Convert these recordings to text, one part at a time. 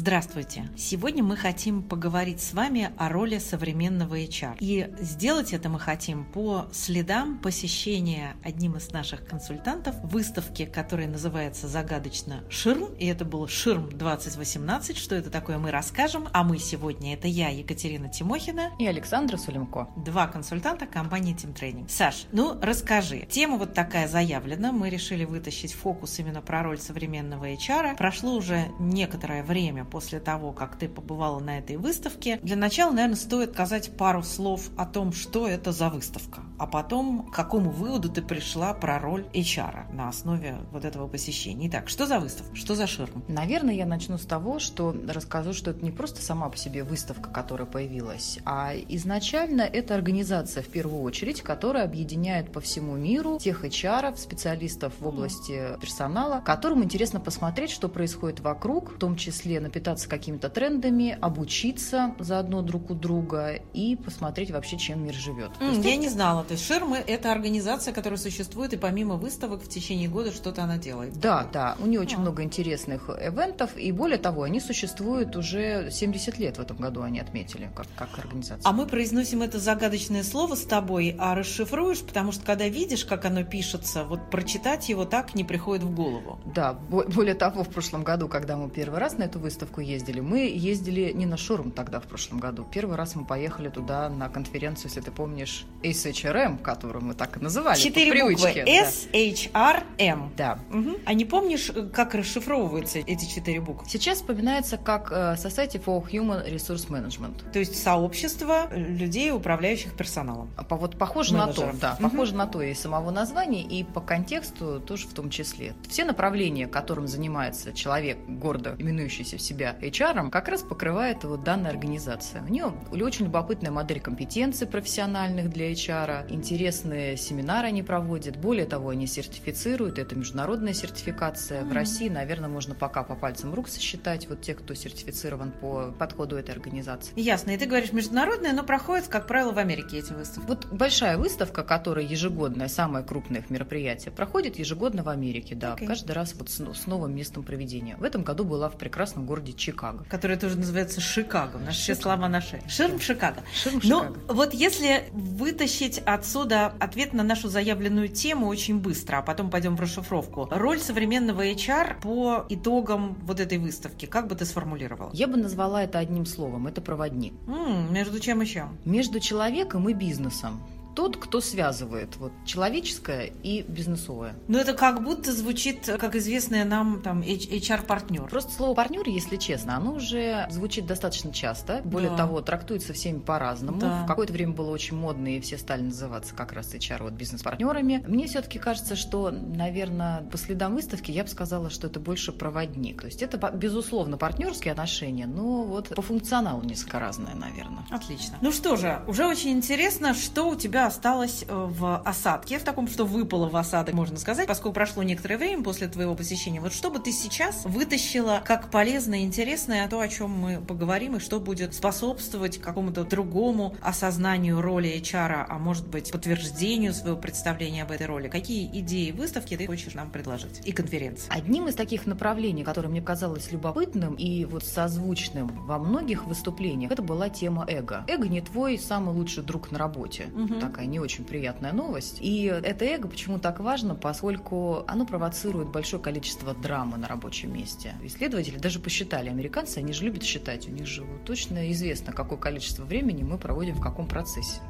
Здравствуйте! Сегодня мы хотим поговорить с вами о роли современного HR. И сделать это мы хотим по следам посещения одним из наших консультантов выставки, которая называется загадочно «Ширм». И это был «Ширм 2018». Что это такое, мы расскажем. А мы сегодня, это я, Екатерина Тимохина. И Александра Сулемко. Два консультанта компании Team Training. Саш, ну расскажи. Тема вот такая заявлена. Мы решили вытащить фокус именно про роль современного HR. Прошло уже некоторое время после того, как ты побывала на этой выставке. Для начала, наверное, стоит сказать пару слов о том, что это за выставка, а потом к какому выводу ты пришла про роль HR на основе вот этого посещения. Итак, что за выставка, что за ширм? Наверное, я начну с того, что расскажу, что это не просто сама по себе выставка, которая появилась, а изначально это организация в первую очередь, которая объединяет по всему миру тех HR, специалистов в области персонала, которым интересно посмотреть, что происходит вокруг, в том числе напитаться какими-то трендами, обучиться заодно друг у друга и посмотреть вообще, чем мир живет. Mm, я это... не знала. То есть Ширмы – это организация, которая существует, и помимо выставок в течение года что-то она делает. Да, да. У нее очень а. много интересных ивентов, и более того, они существуют уже 70 лет в этом году, они отметили, как, как организация. А мы произносим это загадочное слово с тобой, а расшифруешь, потому что когда видишь, как оно пишется, вот прочитать его так не приходит в голову. Да, более того, в прошлом году, когда мы первый раз на эту выставку ездили, мы ездили не на шурум тогда в прошлом году. Первый раз мы поехали туда на конференцию, если ты помнишь, SHRM, которую мы так и называли. Четыре буквы. SHRM. Да. Угу. А не помнишь, как расшифровываются эти четыре буквы? Сейчас вспоминается как э, Society for Human Resource Management. То есть сообщество людей, управляющих персоналом. По, вот похоже Менеджеров. на то, да. Угу. Похоже на то и самого названия, и по контексту тоже в том числе. Все направления, которым занимается человек, гордо именующийся в себя HR, как раз покрывает вот данная организация. У нее очень любопытная модель компетенций профессиональных для HR, интересные семинары они проводят. Более того, они сертифицируют, это международная сертификация. Mm-hmm. В России, наверное, можно пока по пальцам рук сосчитать вот тех, кто сертифицирован по подходу этой организации. Ясно. И ты говоришь международная, но проходит, как правило, в Америке эти выставки. Вот большая выставка, которая ежегодная, самое крупное их мероприятие, проходит ежегодно в Америке, да, okay. каждый раз вот с, с новым местом проведения. В этом году была в прекрасном городе Чикаго. Который тоже называется Шикаго. Наши все слова наши. Ширм Шикаго. Ширм Но вот если вытащить отсюда ответ на нашу заявленную тему очень быстро, а потом пойдем в расшифровку. Роль современного HR по итогам вот этой выставки, как бы ты сформулировала? Я бы назвала это одним словом. Это проводник. М-м, между чем еще? Между человеком и бизнесом тот, кто связывает вот, человеческое и бизнесовое. Но это как будто звучит, как известное нам там HR-партнер. Просто слово партнер, если честно, оно уже звучит достаточно часто. Более да. того, трактуется всеми по-разному. Да. В какое-то время было очень модно, и все стали называться как раз HR вот, бизнес-партнерами. Мне все-таки кажется, что, наверное, по следам выставки я бы сказала, что это больше проводник. То есть это, безусловно, партнерские отношения, но вот по функционалу несколько разное, наверное. Отлично. Ну что же, уже очень интересно, что у тебя осталось э, в осадке, в таком, что выпало в осадок, можно сказать, поскольку прошло некоторое время после твоего посещения. Вот что бы ты сейчас вытащила как полезное, интересное, то, о чем мы поговорим, и что будет способствовать какому-то другому осознанию роли HR, а может быть, подтверждению своего представления об этой роли? Какие идеи выставки ты хочешь нам предложить и конференции? Одним из таких направлений, которое мне казалось любопытным и вот созвучным во многих выступлениях, это была тема эго. Эго не твой самый лучший друг на работе. Угу такая не очень приятная новость. И это эго почему так важно, поскольку оно провоцирует большое количество драмы на рабочем месте. Исследователи даже посчитали, американцы, они же любят считать, у них же точно известно, какое количество времени мы проводим в каком процессе.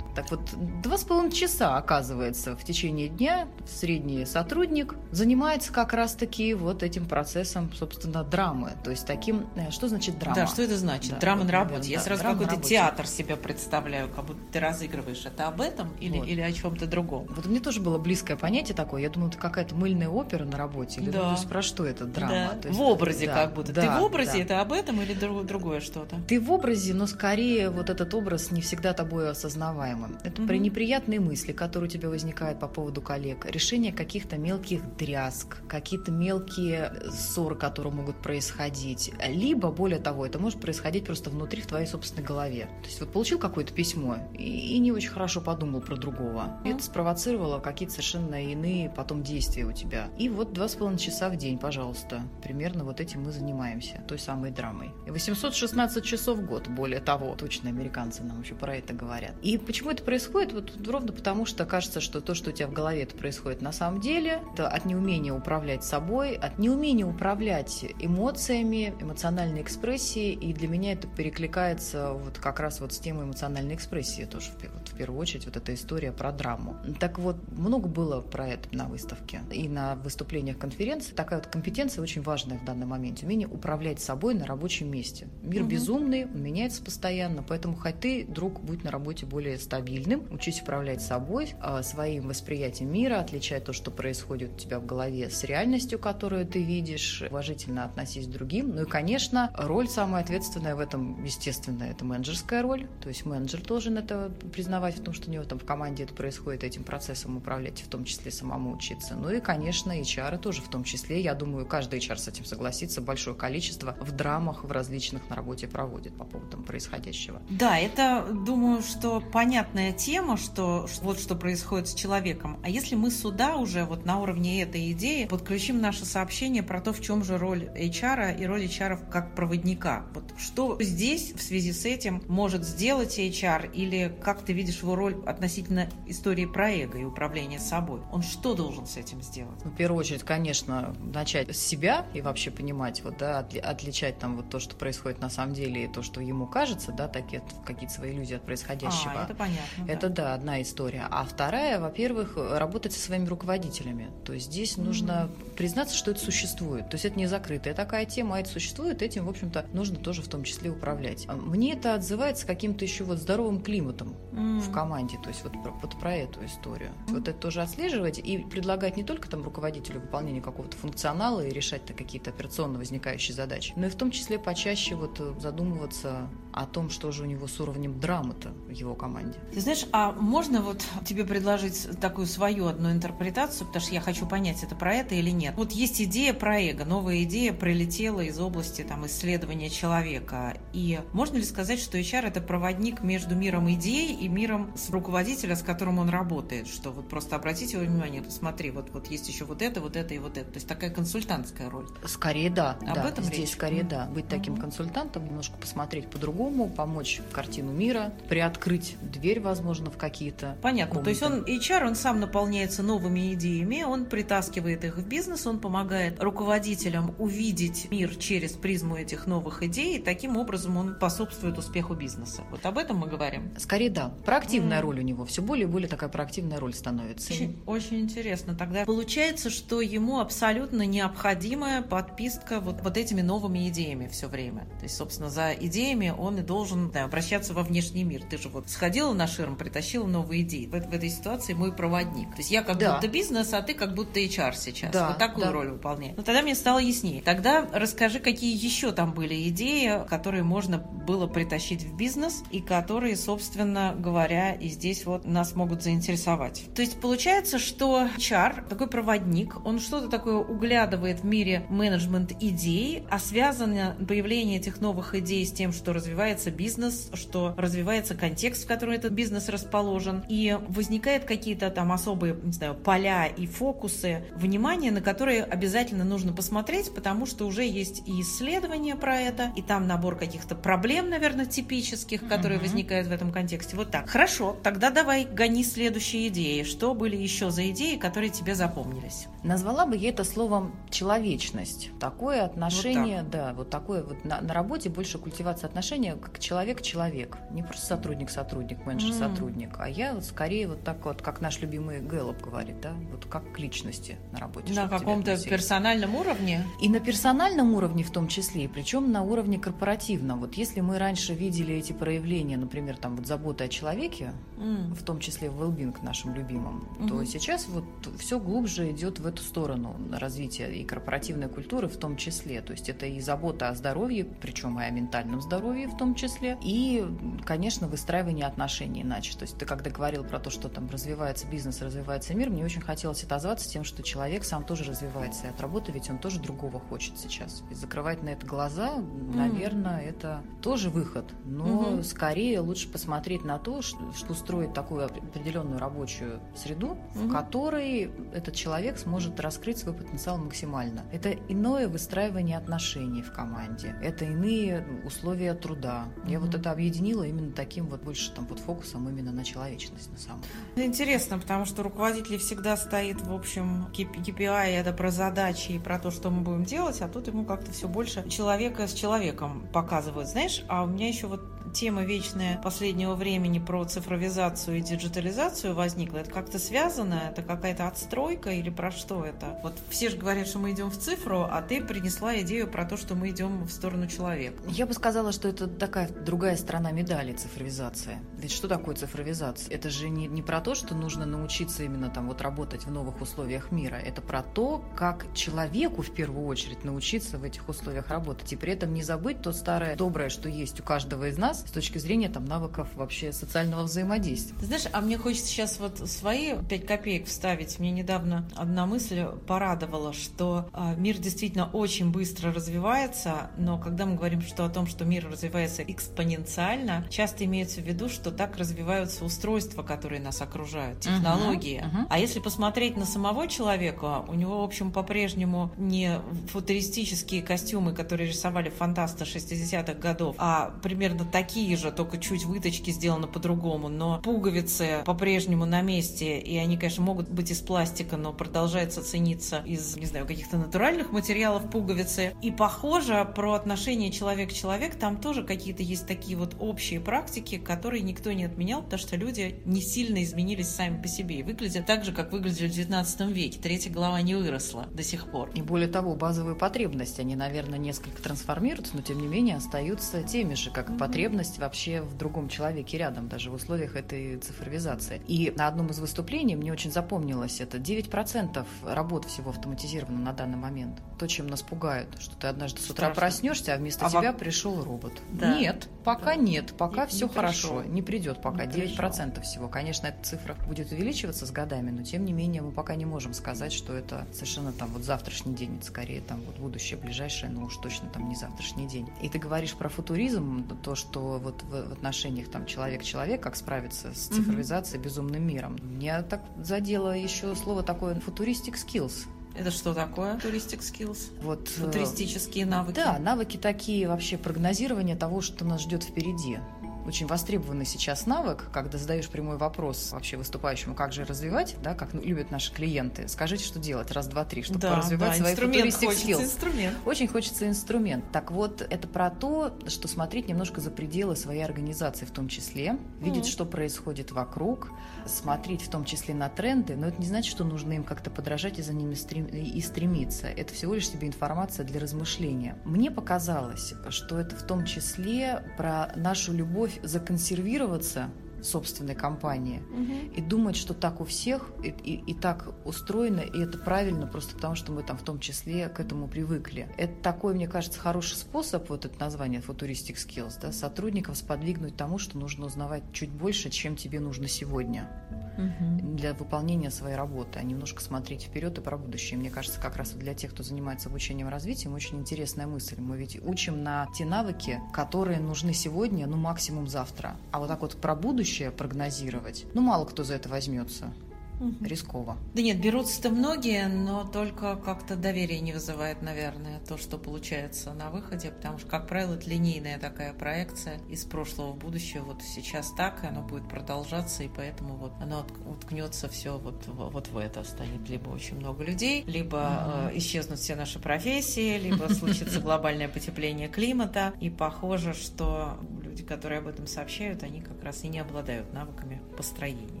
Так вот, два с половиной часа, оказывается, в течение дня средний сотрудник занимается как раз-таки вот этим процессом, собственно, драмы. То есть таким... Э, что значит драма? Да, что это значит? Да, драма на работе. Я да, сразу какой-то театр себе представляю, как будто ты разыгрываешь. Это об этом или, вот. или о чем-то другом? Вот мне тоже было близкое понятие такое. Я думала, это какая-то мыльная опера на работе. Или да. ну, про что это драма? Да. То есть, в образе да, как будто. Да, ты в образе, да. это об этом или другое что-то? Ты в образе, но скорее вот этот образ не всегда тобой осознаваем драмы. Это mm-hmm. про неприятные мысли, которые у тебя возникают по поводу коллег, решение каких-то мелких дрязг, какие-то мелкие ссоры, которые могут происходить. Либо, более того, это может происходить просто внутри в твоей собственной голове. То есть вот получил какое-то письмо и, и не очень хорошо подумал про другого. Mm-hmm. Это спровоцировало какие-то совершенно иные потом действия у тебя. И вот два с половиной часа в день, пожалуйста. Примерно вот этим мы занимаемся, той самой драмой. 816 часов в год, более того. Точно американцы нам еще про это говорят. И почему это происходит? Вот ровно потому, что кажется, что то, что у тебя в голове это происходит на самом деле, это от неумения управлять собой, от неумения управлять эмоциями, эмоциональной экспрессией. И для меня это перекликается вот как раз вот с темой эмоциональной экспрессии тоже в первую очередь вот эта история про драму. Так вот, много было про это на выставке и на выступлениях конференции. Такая вот компетенция очень важная в данный момент. Умение управлять собой на рабочем месте. Мир угу. безумный, он меняется постоянно, поэтому хоть ты, друг, будь на работе более стабильным, учись управлять собой, а, своим восприятием мира, отличать то, что происходит у тебя в голове с реальностью, которую ты видишь, уважительно относись к другим. Ну и, конечно, роль самая ответственная в этом, естественно, это менеджерская роль. То есть менеджер должен это признавать в том, что у него там в команде это происходит, этим процессом управлять, в том числе самому учиться. Ну и, конечно, HR тоже в том числе. Я думаю, каждый HR с этим согласится. Большое количество в драмах в различных на работе проводит по поводу происходящего. Да, это, думаю, что понятная тема, что вот что происходит с человеком. А если мы сюда уже вот на уровне этой идеи подключим наше сообщение про то, в чем же роль HR и роль HR как проводника. Вот что здесь в связи с этим может сделать HR или как ты видишь его роль относительно истории про эго и управления собой? Он что должен с этим сделать? В первую очередь, конечно, начать с себя и вообще понимать, вот, да, отличать там вот то, что происходит на самом деле, и то, что ему кажется, да, такие какие-то свои иллюзии от происходящего. А, это понятно. Это, да. да, одна история. А вторая, во-первых, работать со своими руководителями. То есть здесь mm-hmm. нужно признаться, что это существует. То есть это не закрытая такая тема, а это существует, этим, в общем-то, нужно тоже в том числе управлять. А мне это отзывается каким-то еще вот здоровым климатом mm-hmm. В команде, то есть вот про, вот про эту историю. Вот это тоже отслеживать и предлагать не только там руководителю выполнение какого-то функционала и решать какие-то операционно возникающие задачи, но и в том числе почаще вот э, задумываться о том, что же у него с уровнем драмы-то в его команде. Ты знаешь, а можно вот тебе предложить такую свою одну интерпретацию, потому что я хочу понять, это про это или нет. Вот есть идея про эго, новая идея прилетела из области там, исследования человека. И можно ли сказать, что HR – это проводник между миром идей и миром с руководителя, с которым он работает? Что вот просто обратите внимание, посмотри, вот, вот есть еще вот это, вот это и вот это. То есть такая консультантская роль. Скорее да. Об да, этом здесь речь? скорее mm-hmm. да. Быть таким mm-hmm. консультантом, немножко посмотреть по-другому, помочь картину мира, приоткрыть дверь, возможно, в какие-то Понятно. Комнаты. То есть он HR, он сам наполняется новыми идеями, он притаскивает их в бизнес, он помогает руководителям увидеть мир через призму этих новых идей, и таким образом он способствует успеху бизнеса. Вот об этом мы говорим. Скорее да. Проактивная mm. роль у него. Все более и более такая проактивная роль становится. Очень, очень интересно. Тогда получается, что ему абсолютно необходимая подписка вот, вот этими новыми идеями все время. То есть, собственно, за идеями он и должен да, обращаться во внешний мир. Ты же вот сходила на ширм, притащила новые идеи. В, в этой ситуации мой проводник. То есть я как да. будто бизнес, а ты как будто HR сейчас. Да, вот такую да. роль выполняет. Но тогда мне стало яснее. Тогда расскажи, какие еще там были идеи, которые можно было притащить в бизнес и которые, собственно говоря, и здесь вот нас могут заинтересовать. То есть получается, что HR, такой проводник, он что-то такое углядывает в мире менеджмент идей, а связано появление этих новых идей с тем, что развивается бизнес, что развивается контекст, в котором этот бизнес расположен, и возникают какие-то там особые, не знаю, поля и фокусы внимания, на которые обязательно нужно посмотреть, потому что уже есть и исследования про это, и там набор каких-то проблем, наверное, типических, которые mm-hmm. возникают в этом контексте. Вот так. Хорошо, тогда давай гони следующие идеи. Что были еще за идеи, которые тебе запомнились? Назвала бы я это словом человечность. Такое отношение, вот так. да, вот такое вот на, на работе больше культивация как человек-человек. Не просто сотрудник-сотрудник, менеджер-сотрудник, mm. а я вот скорее вот так вот, как наш любимый Гэллоп говорит, да, вот как к личности на работе. На каком-то персональном уровне? И на персональном уровне в том числе, причем на уровне корпоративном. Вот если мы раньше видели эти проявления, например, там вот заботы о человеке, mm. в том числе в well нашим любимым, mm-hmm. то сейчас вот все глубже идет в эту сторону развития и корпоративной культуры в том числе. То есть это и забота о здоровье, причем и о ментальном здоровье в том числе, и, конечно, выстраивание отношений иначе. То есть ты когда говорил про то, что там развивается бизнес, развивается мир, мне очень хотелось отозваться тем, что человек сам тоже развивается и от работы, ведь он тоже другого хочет сейчас. И закрывать на это глаза, наверное, mm. это тоже выход. Но mm-hmm. скорее лучше посмотреть на то, что, что устроить такую определенную рабочую среду, mm-hmm. в которой этот человек сможет раскрыть свой потенциал максимально. Это иное выстраивание отношений в команде, это иные условия труда. Mm-hmm. Я вот это объединила именно таким вот больше там вот фокусом именно на человечность на самом деле. Интересно, потому что руководитель всегда стоит, в общем, KPI это про задачи и про то, что мы будем делать, а тут ему как-то все больше человека с человеком показывают. Знаешь, а у меня еще вот тема вечная последнего времени про цифровизацию и диджитализацию возникла. Это как-то связано? Это какая-то отстройка или про что это? Вот все же говорят, что мы идем в цифру, а ты принесла идею про то, что мы идем в сторону человека. Я бы сказала, что это такая другая сторона медали цифровизация. Ведь что такое цифровизация? Это же не, не про то, что нужно научиться именно там вот работать в новых условиях мира. Это про то, как человеку в первую очередь научиться в этих условиях работать. И при этом не забыть то старое доброе, что есть у каждого из нас, с точки зрения там навыков вообще социального взаимодействия. Ты знаешь, а мне хочется сейчас вот свои пять копеек вставить. Мне недавно одна мысль порадовала, что э, мир действительно очень быстро развивается, но когда мы говорим что о том, что мир развивается экспоненциально, часто имеется в виду, что так развиваются устройства, которые нас окружают, технологии. Uh-huh, uh-huh. А если посмотреть на самого человека, у него, в общем, по-прежнему не футуристические костюмы, которые рисовали фантасты 60-х годов, а примерно такие такие же, только чуть выточки сделаны по-другому, но пуговицы по-прежнему на месте, и они, конечно, могут быть из пластика, но продолжается цениться из, не знаю, каких-то натуральных материалов пуговицы. И похоже, про отношение человек-человек, там тоже какие-то есть такие вот общие практики, которые никто не отменял, потому что люди не сильно изменились сами по себе и выглядят так же, как выглядели в 19 веке. Третья голова не выросла до сих пор. И более того, базовые потребности, они, наверное, несколько трансформируются, но тем не менее остаются теми же, как mm-hmm. потребности потребность вообще в другом человеке рядом, даже в условиях этой цифровизации. И на одном из выступлений мне очень запомнилось это 9% работ всего автоматизировано на данный момент. То, чем нас пугают, что ты однажды с утра Страшно. проснешься, а вместо а тебя во... пришел робот. Да. Нет, пока да. нет, пока не, все не хорошо, пришел. не придет пока, не 9% пришел. всего. Конечно, эта цифра будет увеличиваться с годами, но тем не менее мы пока не можем сказать, что это совершенно там вот завтрашний день, это скорее там вот будущее ближайшее, но уж точно там не завтрашний день. И ты говоришь про футуризм, то, что вот в, отношениях там человек-человек, как справиться с цифровизацией, mm-hmm. безумным миром. Меня так задело еще слово такое футуристик skills. Это что такое? Touristic skills? Вот, э, Футуристические навыки? Да, навыки такие вообще прогнозирования того, что нас ждет впереди очень востребованный сейчас навык, когда задаешь прямой вопрос вообще выступающему, как же развивать, да, как любят наши клиенты. Скажите, что делать, раз, два, три, чтобы да, развивать да, свои хочется, skills. инструмент. Очень хочется инструмент. Так вот, это про то, что смотреть немножко за пределы своей организации в том числе, видеть, mm что происходит вокруг, смотреть в том числе на тренды, но это не значит, что нужно им как-то подражать и за ними стрем... и стремиться. Это всего лишь себе информация для размышления. Мне показалось, что это в том числе про нашу любовь законсервироваться собственной компании угу. и думать, что так у всех и, и, и так устроено, и это правильно просто потому, что мы там в том числе к этому привыкли. Это такой, мне кажется, хороший способ, вот это название Futuristic Skills, да, сотрудников сподвигнуть тому, что нужно узнавать чуть больше, чем тебе нужно сегодня угу. для выполнения своей работы, а немножко смотреть вперед и про будущее. Мне кажется, как раз для тех, кто занимается обучением и развитием, очень интересная мысль. Мы ведь учим на те навыки, которые нужны сегодня, ну максимум завтра. А вот так вот про будущее прогнозировать, ну мало кто за это возьмется угу. рисково. Да нет, берутся-то многие, но только как-то доверие не вызывает, наверное, то, что получается на выходе, потому что, как правило, это линейная такая проекция из прошлого в будущее. Вот сейчас так, и оно будет продолжаться, и поэтому вот оно уткнется все вот, вот в это. Станет либо очень много людей, либо угу. э, исчезнут все наши профессии, либо случится глобальное потепление климата. И похоже, что люди, которые об этом сообщают, они как раз и не обладают навыками построения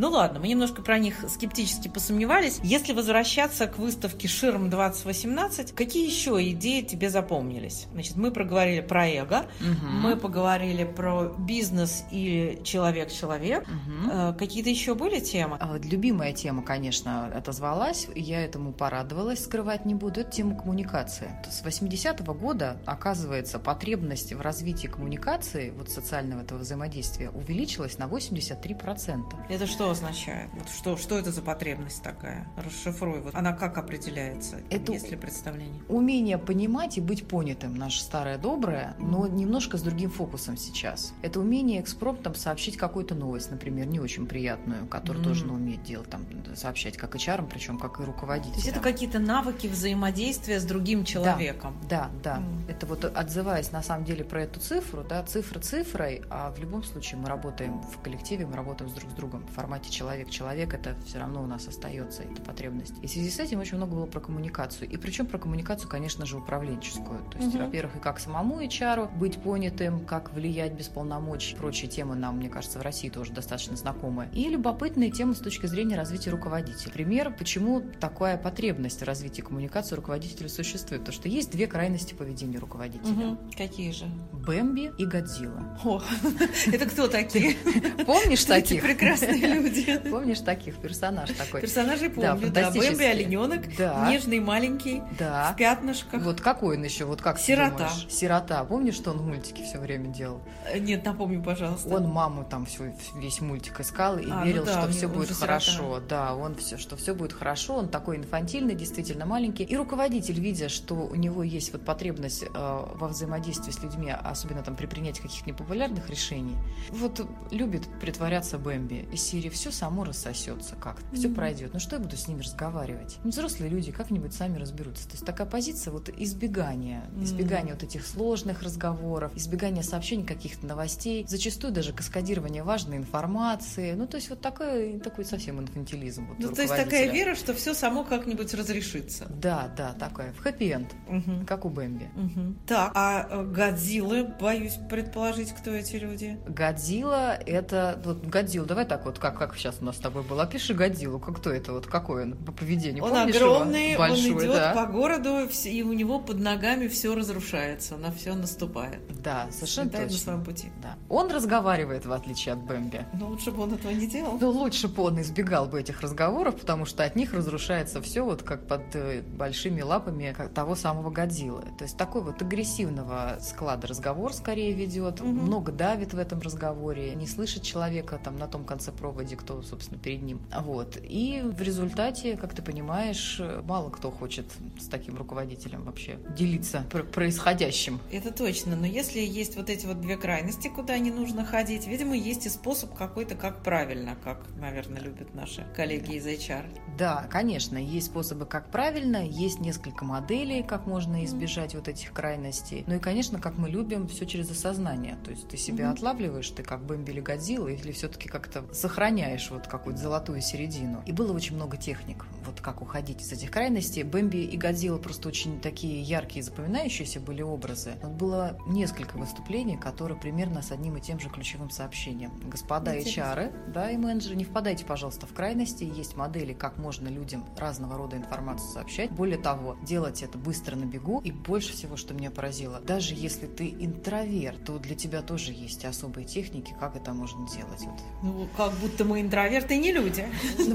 Ну ладно, мы немножко про них скептически посомневались. Если возвращаться к выставке Ширм 2018, какие еще идеи тебе запомнились? Значит, мы проговорили про эго, угу. мы поговорили про бизнес и человек-человек. Угу. Какие-то еще были темы? А, любимая тема, конечно, отозвалась. Я этому порадовалась, скрывать не буду. Это тема коммуникации. С 80-го года, оказывается, потребность в развитии коммуникации, вот социального этого взаимодействия, увеличилась на 83%. Это что означает? Вот что, что это за потребность такая? Расшифруй. Вот она как определяется? Это есть ли представление? Умение понимать и быть понятым, наше старое доброе, но немножко с другим фокусом сейчас. Это умение экспромтом сообщить какую-то новость, например, не очень приятную, которую mm. тоже уметь делать, там, сообщать как HR, причем как и руководителям. То есть это какие-то навыки взаимодействия с другим человеком? Да, да. да. Mm. Это вот отзываясь на самом деле про эту цифру, да, цифра цифрой, а в любом случае мы работаем в коллективе, мы работаем с друг с другом в формате человек-человек, это все равно у нас остается, эта потребность. И в связи с этим очень много было про коммуникацию. И причем про коммуникацию, конечно же, управленческую. То есть, угу. во-первых, и как самому HR быть понятым, как влиять без полномочий, прочие темы нам, мне кажется, в России тоже достаточно знакомы. И любопытные темы с точки зрения развития руководителя. Пример, почему такая потребность в развитии коммуникации руководителя существует. Потому что есть две крайности поведения руководителя. Угу. Какие же? Бэмби и Годзилла. О, это кто такие? Помнишь таких? прекрасные люди. Помнишь таких? Персонаж такой. Персонажей помню, да. Бэмби, олененок, нежный, маленький, в пятнышках. Вот какой он еще? Вот как Сирота. Сирота. Помнишь, что он в мультике все время делал? Э, нет, напомни, пожалуйста. Он маму там все, весь мультик искал и а, верил, ну да, что все будет хорошо. Да, он все, что все будет хорошо. Он такой инфантильный, действительно маленький. И руководитель, видя, что у него есть вот потребность э, во взаимодействии с людьми, особенно там при принятии каких-то непопулярных решений, вот любит притворяться Бэмби. И все само рассосется как-то, все mm-hmm. пройдет. Ну что я буду с ними разговаривать? Ну, взрослые люди как-нибудь сами разберутся. То есть такая позиция вот избегания, mm-hmm. избегания вот этих сложных разговоров, избегания сообщений каких-то новостей, зачастую даже каскадирование важной информации. Ну, то есть вот такой, такой совсем инфантилизм. Вот ну, то есть такая вера, что все само как-нибудь разрешится. Да, да, такая, в хэппи-энд, угу. как у Бэмби. Угу. Так, а э, Годзиллы, боюсь предположить, кто эти люди? Годзилла это... Вот Годзилла, давай так вот, как, как сейчас у нас с тобой было. Опиши Годзиллу, как кто это, вот какой он по поведению. Он Помнишь огромный, его? Большой, он идет да? по городу, и у него под ногами все разрушается, на все наступает. Да, совершенно точно. на своем пути. Да. Он разговаривает, в отличие от Бэмби. Но лучше бы он этого не делал. Ну, лучше бы он избегал бы этих разговоров, потому что от них разрушается все вот как под э, большими лапами того самого Годзиллы. То есть такой вот агрессивного склада разговор скорее ведет, угу. много давит в этом разговоре, не слышит человека там на том конце проводе, кто, собственно, перед ним. Вот. И в результате, как ты понимаешь, мало кто хочет с таким руководителем вообще делиться происходящим. Это точно, но если есть вот эти вот две крайности, куда не нужно ходить, видимо, есть и способ какой-то, как правильно, как, наверное, любят наши коллеги из HR. Да, конечно, есть способы, как правильно, есть несколько моделей, как можно избежать mm-hmm. вот этих крайностей. Ну и, конечно, как мы любим, все через осознание. То есть ты себя mm-hmm. отлавливаешь, ты как Бэмби или Годзилла, или все-таки как-то сохраняешь вот какую-то золотую середину. И было очень много техник, вот как уходить из этих крайностей. Бэмби и Годзилла просто очень такие яркие, запоминающиеся были образы. Вот было несколько выступлений, которые примерно с одним и тем же ключевым сообщением. Господа HR, да, и менеджеры, не впадайте, пожалуйста, в крайности. Есть модели, как можно людям разного рода информацию сообщать. Более того, делать это быстро на бегу. И больше всего, что меня поразило, даже если ты интроверт, то для тебя тоже есть особые техники, как это можно делать. Вот. Ну, как будто мы интроверты не люди.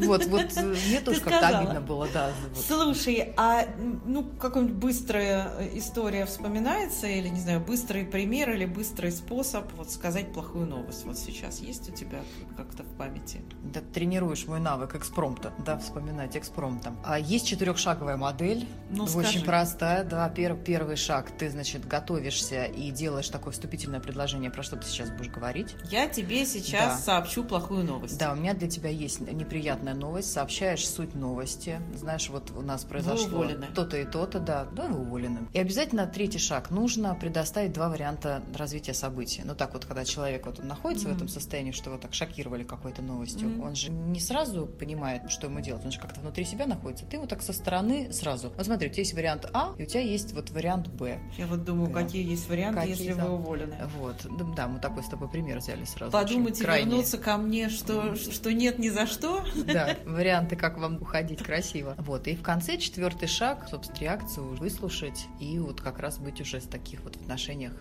Вот, вот э, мне тоже как-то обидно было, да. Слушай, а ну какая-нибудь быстрая история вспоминается или, не знаю, быстрый пример или быстрый способ вот сказать плохую новость вот сейчас есть у тебя как-то в памяти? Да, тренируешь мой навык экспромта, да, вспоминать экспромтом. А есть четырехшаговая модель, ну, очень скажи. простая, да. Пер, первый шаг, ты, значит, готовишься и делаешь такое вступительное предложение, про что ты сейчас будешь говорить. Я тебе сейчас да. сообщу плохую новость. Да, у меня для тебя есть неприятная новость. Сообщаешь суть новости. Знаешь, вот у нас произошло то-то и то-то, да, да, вы уволены. И обязательно третий шаг. Нужно предоставить два варианта развития событий. Ну так вот, когда человек вот находится mm-hmm. в этом состоянии, что его так шокировали какой-то новостью, mm-hmm. он же не сразу понимает, что ему делать. Он же как-то внутри себя находится. Ты вот так со стороны сразу. Вот смотри, у тебя есть вариант А, и у тебя есть вот вариант Б. Я вот думаю, да. какие есть варианты, какие, если да. вы уволены. Вот, да, мы такой с тобой пример взяли сразу. Подумать и вернуться ко мне, что, что нет ни за что. Да, варианты, как вам уходить красиво. Вот, и в конце четвертый шаг, собственно, реакцию выслушать и вот как раз быть уже в таких вот отношениях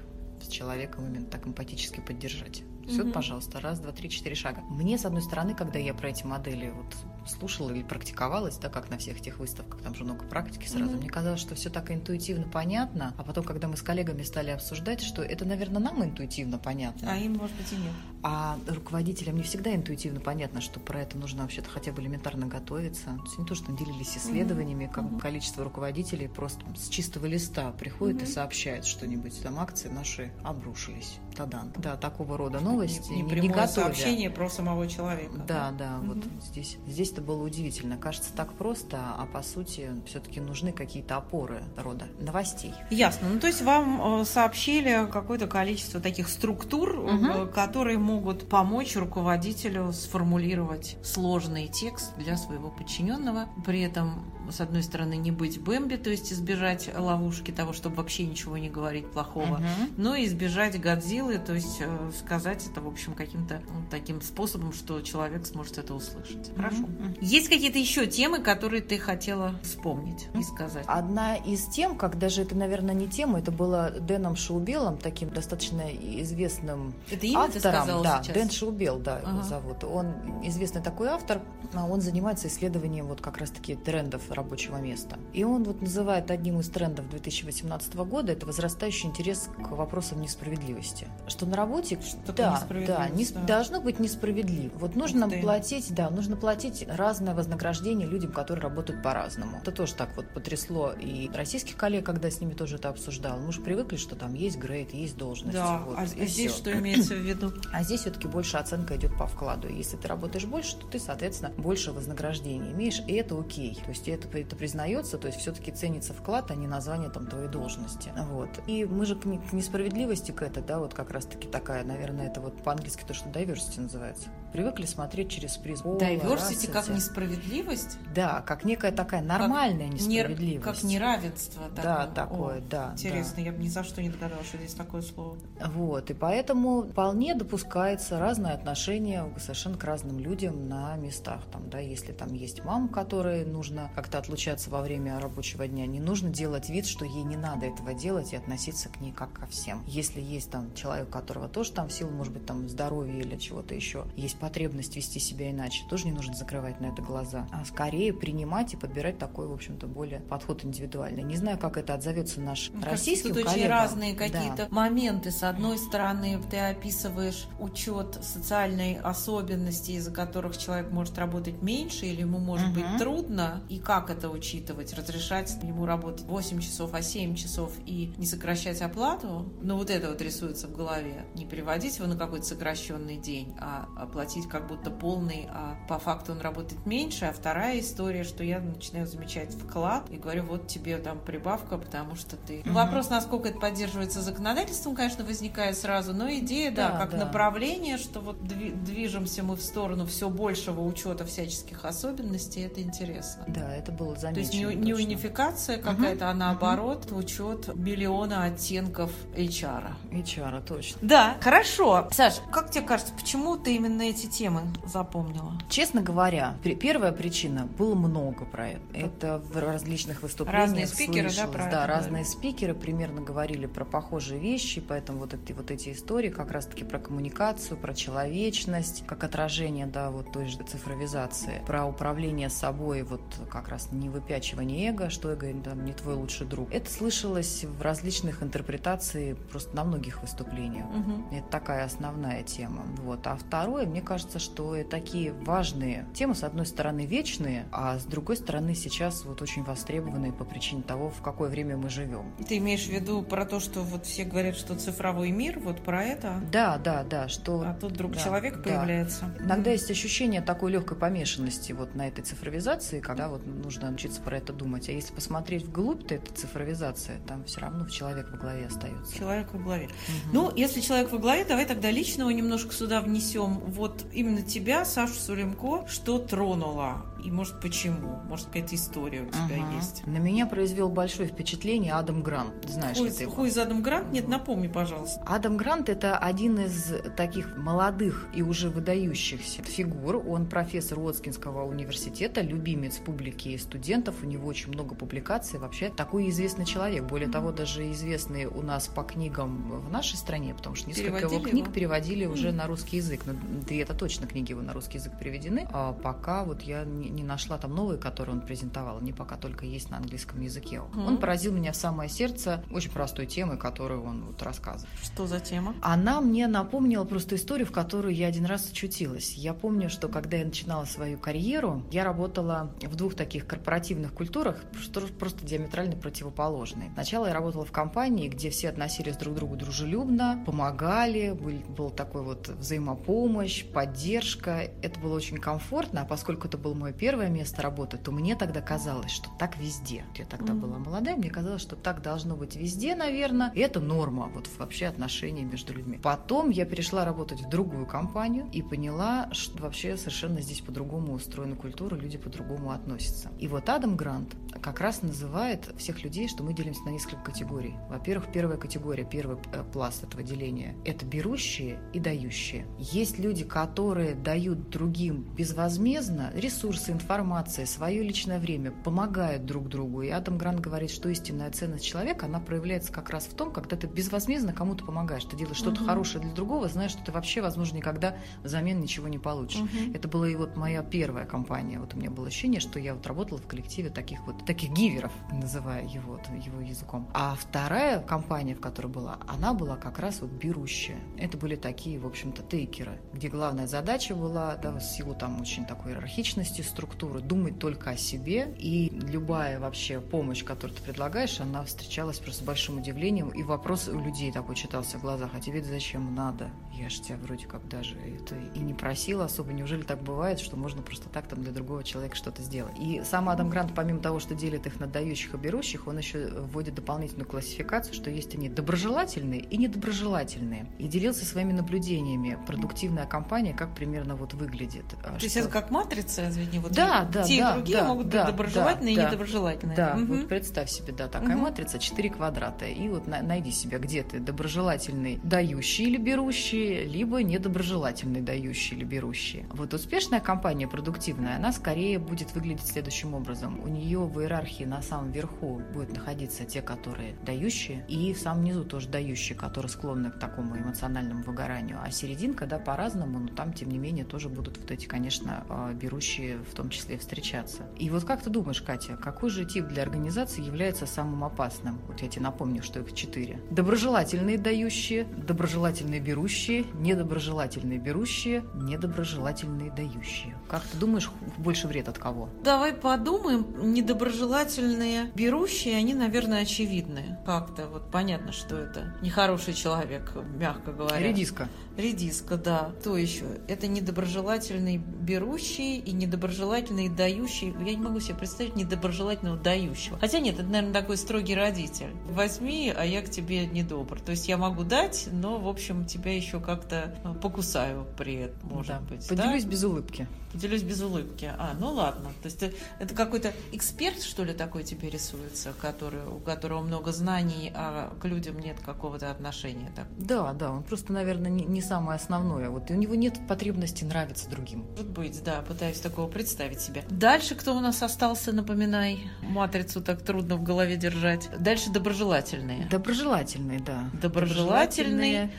с человеком именно так эмпатически поддержать. Все, угу. пожалуйста, раз, два, три, четыре шага. Мне, с одной стороны, когда я про эти модели вот слушала или практиковалась, да, как на всех этих выставках, там же много практики сразу, угу. мне казалось, что все так интуитивно понятно, а потом, когда мы с коллегами стали обсуждать, что это, наверное, нам интуитивно понятно. А им, может быть, и нет. А руководителям не всегда интуитивно понятно, что про это нужно вообще-то хотя бы элементарно готовиться. То есть не то, что делились исследованиями, как угу. количество руководителей просто с чистого листа приходит угу. и сообщает что-нибудь, там акции наши обрушились. Тадан. Да, такого рода новости. Не, не, не прямое сообщение про самого человека. Да, да, угу. вот здесь, здесь это было удивительно. Кажется, так просто, а по сути все-таки нужны какие-то опоры рода новостей. Ясно. Ну, то есть вам э, сообщили какое-то количество таких структур, угу. которые могут помочь руководителю сформулировать сложный текст для своего подчиненного, при этом с одной стороны, не быть Бэмби, то есть избежать ловушки того, чтобы вообще ничего не говорить плохого, uh-huh. но и избежать Годзиллы, то есть э, сказать это, в общем, каким-то ну, таким способом, что человек сможет это услышать. Uh-huh. Хорошо. Uh-huh. Есть какие-то еще темы, которые ты хотела вспомнить uh-huh. и сказать? Одна из тем, как даже это, наверное, не тема, это было Дэном Шоубелом, таким достаточно известным это имя автором. Ты сказала да, сейчас? Дэн Шоубел, да, uh-huh. его зовут. Он известный такой автор, а он занимается исследованием вот как раз-таки трендов рабочего места. И он вот называет одним из трендов 2018 года это возрастающий интерес к вопросам несправедливости. Что на работе что да, да, не, да, должно быть несправедливо. Вот нужно платить, да, нужно платить разное вознаграждение людям, которые работают по-разному. Это тоже так вот потрясло и российских коллег, когда с ними тоже это обсуждал. Мы же привыкли, что там есть грейд, есть должность. Да, вот, а здесь все. что имеется в виду? А здесь все-таки больше оценка идет по вкладу. Если ты работаешь больше, то ты, соответственно, больше вознаграждения имеешь, и это окей. То есть это это признается, то есть все-таки ценится вклад, а не название там твоей должности. Вот. И мы же к, к несправедливости к этой, да, вот как раз-таки такая, наверное, это вот по-английски то, что diversity называется. Привыкли смотреть через призму. Diversity как несправедливость? Да, как некая такая нормальная как несправедливость. Не, как неравенство. Да, такое, О, да. Интересно, да. я бы ни за что не догадалась, что здесь такое слово. Вот, и поэтому вполне допускается разное отношение совершенно к разным людям на местах. Там, да, если там есть мама, которой нужно как-то отлучаться во время рабочего дня, не нужно делать вид, что ей не надо этого делать и относиться к ней как ко всем. Если есть там человек, у которого тоже там в силу, может быть, там здоровья или чего-то еще, есть потребность вести себя иначе, тоже не нужно закрывать на это глаза, а скорее принимать и подбирать такой, в общем-то, более подход индивидуальный. Не знаю, как это отзовется наш российским кажется, тут очень разные какие-то да. моменты. С одной стороны, ты описываешь учет социальной особенности, из-за которых человек может работать меньше или ему может угу. быть трудно, и как это учитывать, разрешать ему работать 8 часов, а 7 часов и не сокращать оплату, но вот это вот рисуется в голове. Не переводить его на какой-то сокращенный день, а оплатить как будто полный, а по факту он работает меньше. А вторая история, что я начинаю замечать вклад и говорю, вот тебе там прибавка, потому что ты... Угу. Вопрос, насколько это поддерживается законодательством, конечно, возникает сразу, но идея, да, да как да. направление, что вот движемся мы в сторону все большего учета всяческих особенностей, это интересно. Да, это было замечено. То есть не, не унификация какая-то, угу. а наоборот угу. учет миллиона оттенков HR. HR, точно. Да, хорошо. Саш, как тебе кажется, почему ты именно эти темы запомнила? Честно говоря, первая причина, было много про это. Это в различных выступлениях Разные спикеры, слышалось. да, про Да, разные говорили. спикеры примерно говорили про похожие вещи, поэтому вот эти, вот эти истории как раз-таки про коммуникацию, про человечность, как отражение, да, вот той же цифровизации, про управление собой, вот как раз не выпячивание эго, что эго там, не твой лучший друг. Это слышалось в различных интерпретациях просто на многих выступлениях. Угу. Это такая основная тема. Вот. А второе, мне кажется, что такие важные темы, с одной стороны, вечные, а с другой стороны, сейчас вот очень востребованные по причине того, в какое время мы живем. Ты имеешь в виду про то, что вот все говорят, что цифровой мир, вот про это? Да, да, да. Что... А тут вдруг да, человек да. появляется. Иногда есть ощущение такой легкой помешанности вот на этой цифровизации, когда вот нужно учиться про это думать. А если посмотреть вглубь, то эта цифровизация, там все равно человек во главе остается. Человек во главе. Угу. Ну, если человек во главе, давай тогда личного немножко сюда внесем. Вот именно тебя, Сашу Сулемко, что тронуло? И может почему? Может какая-то история у тебя ага. есть? На меня произвел большое впечатление Адам Грант. Знаешь Хуй, ты Хуй из Адам Грант? Нет, напомни, пожалуйста. Адам Грант это один из таких молодых и уже выдающихся фигур. Он профессор Уотскинского университета, любимец публики и студентов. У него очень много публикаций. Вообще такой известный человек. Более mm-hmm. того, даже известный у нас по книгам в нашей стране, потому что несколько переводили его книг его? переводили mm-hmm. уже на русский язык. Ну, да это точно книги его на русский язык переведены. А пока вот я не, не нашла там новые, которые он презентовал. Они пока только есть на английском языке. Mm-hmm. Он поразил меня в самое сердце очень простой темой, которую он вот рассказывает. Что за тема? Она мне напомнила просто историю, в которую я один раз очутилась. Я помню, что когда я начинала свою карьеру, я работала в двух таких корпоративных культурах, что просто диаметрально противоположные. Сначала я работала в компании, где все относились друг к другу дружелюбно, помогали, был, был такой вот взаимопомощь, поддержка. Это было очень комфортно, а поскольку это было мое первое место работы, то мне тогда казалось, что так везде. Я тогда mm-hmm. была молодая, мне казалось, что так должно быть везде, наверное. И это норма, вот вообще отношения между людьми. Потом я перешла работать в другую компанию и поняла, что вообще совершенно здесь по-другому устроена культура, люди по-другому относятся. И вот Адам Грант как раз называет всех людей, что мы делимся на несколько категорий. Во-первых, первая категория, первый э, пласт этого деления – это берущие и дающие. Есть люди, которые дают другим безвозмездно ресурсы, информация, свое личное время, помогают друг другу. И Адам Грант говорит, что истинная ценность человека, она проявляется как раз в том, когда ты безвозмездно кому-то помогаешь. Ты делаешь что-то угу. хорошее для другого, знаешь, что ты вообще, возможно, никогда взамен ничего не получишь. Угу. Это была и вот моя первая компания. Вот у меня было ощущение, что я вот работала в коллективе таких вот, таких гиверов, называя его, его языком. А вторая компания, в которой была, она была как раз вот берущая. Это были такие, в общем-то, тейкеры, где главная задача была, да, в силу там очень такой иерархичности структуры, думать только о себе. И любая вообще помощь, которую ты предлагаешь, она встречалась просто с большим удивлением. И вопрос у людей такой читался в глазах, а тебе зачем надо? Я же тебя вроде как даже это и не просила особо. Неужели так бывает, что можно просто так там для другого человека что-то сделать? И сам Адам Грант, помимо того, что делит их на дающих и берущих, он еще вводит дополнительную классификацию, что есть они доброжелательные и недоброжелательные. И делился своими наблюдениями. Продуктивная компания, как примерно вот выглядит. А То есть это как матрица, извини, вот да, да, те да, и другие да, могут да, быть доброжелательные да, и недоброжелательные. Да, угу. вот представь себе, да, такая угу. матрица 4 квадрата. И вот на, найди себя, где ты доброжелательный, дающий или берущий, либо недоброжелательный, дающий или берущий. Вот успешная компания, продуктивная, она скорее будет выглядеть следующим образом. У нее в иерархии на самом верху будут находиться те, которые дающие, и в самом низу тоже дающие, которые склонны к такому эмоциональному выгоранию. А серединка, да, по-разному, но там, тем не менее, тоже будут вот эти, конечно, а, берущие в том числе встречаться. И вот как ты думаешь, Катя, какой же тип для организации является самым опасным? Вот я тебе напомню, что их четыре. Доброжелательные дающие, доброжелательные берущие, недоброжелательные берущие, недоброжелательные дающие. Как ты думаешь, больше вред от кого? Давай подумаем. Недоброжелательные берущие, они, наверное, очевидны. Как-то вот понятно, что это нехороший человек, мягко говоря. Редиска. Редиска, да. То еще? Это недоброжелательный берущий и недоброжелательный дающий. Я не могу себе представить недоброжелательного дающего. Хотя нет, это, наверное, такой строгий родитель. Возьми, а я к тебе недобр. То есть я могу дать, но, в общем, тебя еще как-то э, покусаю при этом, может да. быть. Поделюсь да? без улыбки. Поделюсь без улыбки. А, ну ладно. То есть это какой-то эксперт, что ли, такой тебе рисуется, который, у которого много знаний, а к людям нет какого-то отношения? Так? Да, да. Он просто, наверное, не, не самое основное. Вот у него нет потребности нравиться другим. Может быть, да, пытаюсь такого представить себе. Дальше кто у нас остался, напоминай. Матрицу так трудно в голове держать. Дальше доброжелательные. Доброжелательные, да. Доброжелательные. доброжелательные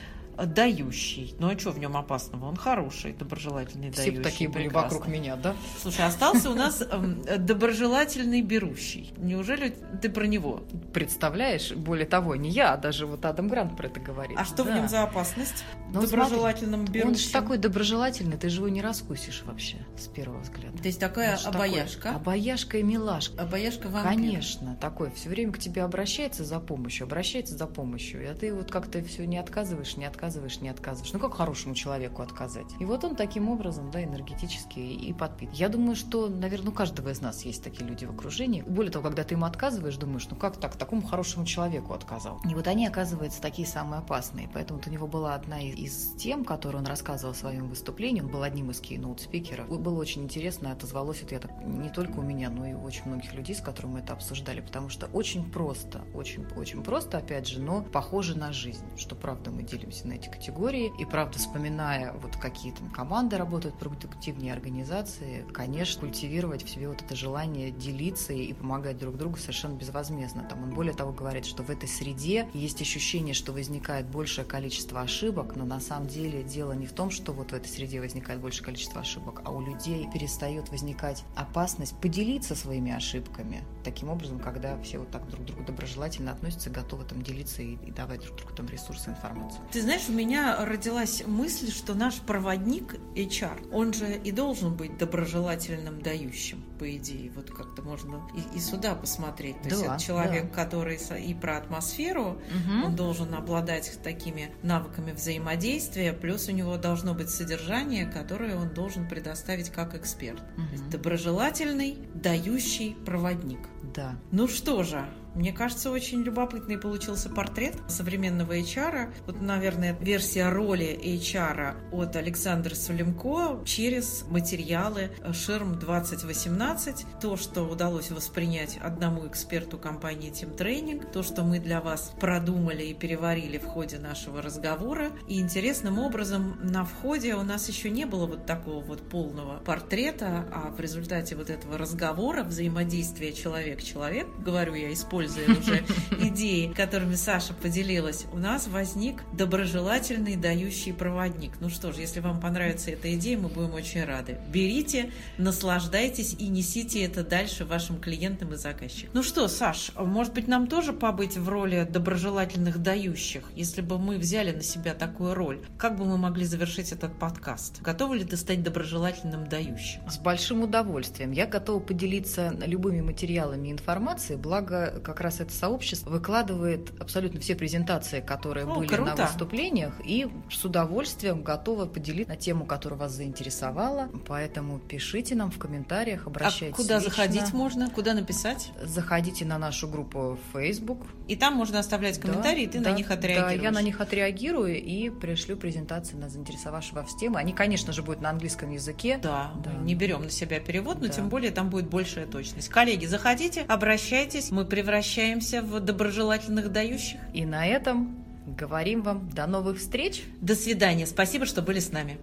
дающий. Ну а что в нем опасного? Он хороший, доброжелательный, Все дающий. такие были вокруг меня, да? Слушай, остался у нас эм, доброжелательный берущий. Неужели ты про него? Представляешь, более того, не я, а даже вот Адам Грант про это говорит. А что в Да. нем за опасность? Ну, в доброжелательном Он же такой доброжелательный, ты же его не раскусишь вообще с первого взгляда. То есть такая Он же такой обаяшка. Обаяшка и милашка. Обаяшка вампир. Конечно, такой все время к тебе обращается за помощью, обращается за помощью, а ты вот как-то все не отказываешь, не отказываешь, не отказываешь. Ну как хорошему человеку отказать? И вот он таким образом, да, энергетически и подпит. Я думаю, что, наверное, у каждого из нас есть такие люди в окружении. Более того, когда ты ему отказываешь, думаешь, ну как так, такому хорошему человеку отказал. И вот они, оказывается, такие самые опасные. Поэтому у него была одна из тем, которую он рассказывал в своем выступлении, он был одним из кейноут-спикеров. Было очень интересно, отозвалось это я так, не только у меня, но и у очень многих людей, с которыми мы это обсуждали, потому что очень просто, очень, очень просто, опять же, но похоже на жизнь, что правда мы делимся на эти категории, и правда, вспоминая вот какие там команды работают продуктивнее организации, конечно, культивировать в себе вот это желание делиться и помогать друг другу совершенно безвозмездно. Там он более того говорит, что в этой среде есть ощущение, что возникает большее количество ошибок, но на самом деле дело не в том, что вот в этой среде возникает большее количество ошибок, а у людей перестает возникать опасность поделиться своими ошибками. Таким образом, когда все вот так друг к другу доброжелательно относятся, готовы там делиться и, и давать друг другу там ресурсы, информацию. Ты знаешь, у меня родилась мысль, что наш проводник HR, он же и должен быть доброжелательным дающим, по идее. Вот как-то можно и, и сюда посмотреть. То есть Да, это человек, да. который и про атмосферу, Мгм. он должен обладать такими навыками взаимодействия, плюс у него должно быть содержание, которое он должен предоставить как эксперт. Есть Мгм. доброжелательный, дающий проводник. Да. Ну что же, мне кажется, очень любопытный получился портрет современного HR. Вот, наверное, версия роли HR от Александра Сулемко через материалы Ширм 2018. То, что удалось воспринять одному эксперту компании Team Training, то, что мы для вас продумали и переварили в ходе нашего разговора. И интересным образом на входе у нас еще не было вот такого вот полного портрета, а в результате вот этого разговора, взаимодействия человек-человек, говорю я, используя уже идеи, которыми Саша поделилась, у нас возник доброжелательный дающий проводник. Ну что ж, если вам понравится эта идея, мы будем очень рады. Берите, наслаждайтесь и несите это дальше вашим клиентам и заказчикам. Ну что, Саш, может быть, нам тоже побыть в роли доброжелательных дающих, если бы мы взяли на себя такую роль? Как бы мы могли завершить этот подкаст? Готовы ли ты стать доброжелательным дающим? С большим удовольствием. Я готова поделиться любыми материалами информацией, благо как раз это сообщество выкладывает абсолютно все презентации, которые О, были круто. на выступлениях, и с удовольствием готова поделиться на тему, которая вас заинтересовала. Поэтому пишите нам в комментариях, обращайтесь а куда лично. заходить можно? Куда написать? Заходите на нашу группу в Facebook. И там можно оставлять комментарии, и ты Да, на них да, отреагируешь. Да, я на них отреагирую и пришлю презентации на заинтересовавшие вас темы. Они, конечно же, будут на английском языке. Да, Да. не берем на себя перевод, но Да. тем более там будет большая точность. Коллеги, заходите, обращайтесь, мы превращаемся в доброжелательных дающих. И на этом говорим вам до новых встреч. До свидания, спасибо, что были с нами.